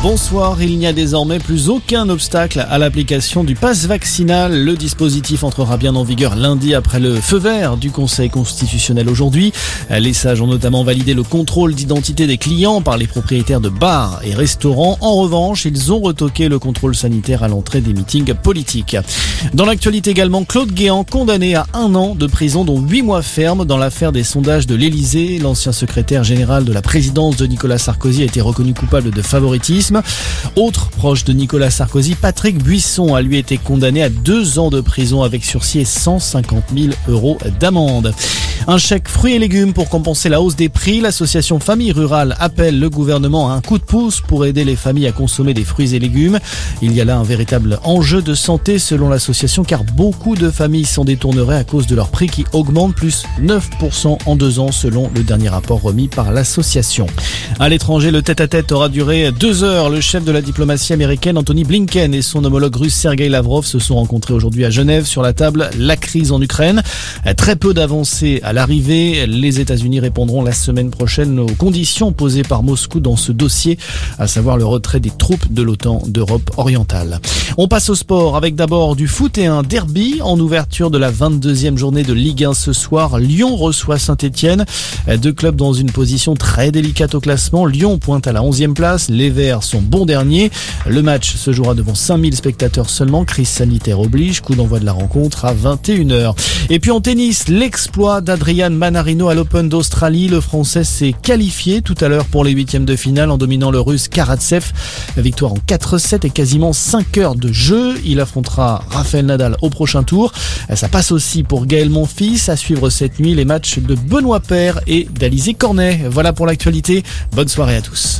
Bonsoir, il n'y a désormais plus aucun obstacle à l'application du pass vaccinal. Le dispositif entrera bien en vigueur lundi après le feu vert du Conseil constitutionnel aujourd'hui. Les sages ont notamment validé le contrôle d'identité des clients par les propriétaires de bars et restaurants. En revanche, ils ont retoqué le contrôle sanitaire à l'entrée des meetings politiques. Dans l'actualité également, Claude Guéant condamné à un an de prison dont huit mois ferme dans l'affaire des sondages de l'Elysée. L'ancien secrétaire général de la présidence de Nicolas Sarkozy a été reconnu coupable de favoritisme. Autre proche de Nicolas Sarkozy, Patrick Buisson a lui été condamné à deux ans de prison avec sursis et 150 000 euros d'amende. Un chèque fruits et légumes pour compenser la hausse des prix. L'association Famille Rurale appelle le gouvernement à un coup de pouce pour aider les familles à consommer des fruits et légumes. Il y a là un véritable enjeu de santé selon l'association car beaucoup de familles s'en détourneraient à cause de leur prix qui augmente plus 9% en deux ans selon le dernier rapport remis par l'association. À l'étranger, le tête-à-tête aura duré deux heures. Le chef de la diplomatie américaine, Anthony Blinken, et son homologue russe Sergei Lavrov se sont rencontrés aujourd'hui à Genève sur la table la crise en Ukraine. Très peu d'avancées à l'arrivée. Les États-Unis répondront la semaine prochaine aux conditions posées par Moscou dans ce dossier, à savoir le retrait des troupes de l'OTAN d'Europe orientale. On passe au sport avec d'abord du foot et un derby en ouverture de la 22e journée de Ligue 1 ce soir. Lyon reçoit Saint-Etienne, deux clubs dans une position très délicate au classement. Lyon pointe à la 11e place, les Verts sont bons derniers. Le match se jouera devant 5000 spectateurs seulement, crise sanitaire oblige, coup d'envoi de la rencontre à 21h. Et puis en tennis, l'exploit d'Adrian Manarino à l'Open d'Australie. Le Français s'est qualifié tout à l'heure pour les huitièmes de finale en dominant le Russe Karatsev. Victoire en 4-7 et quasiment 5 heures de jeu. Il affrontera Rafael Nadal au prochain tour. Ça passe aussi pour Gaël Monfils. À suivre cette nuit les matchs de Benoît Père et d'Alizé Cornet. Voilà pour l'actualité. Bonne soirée à tous.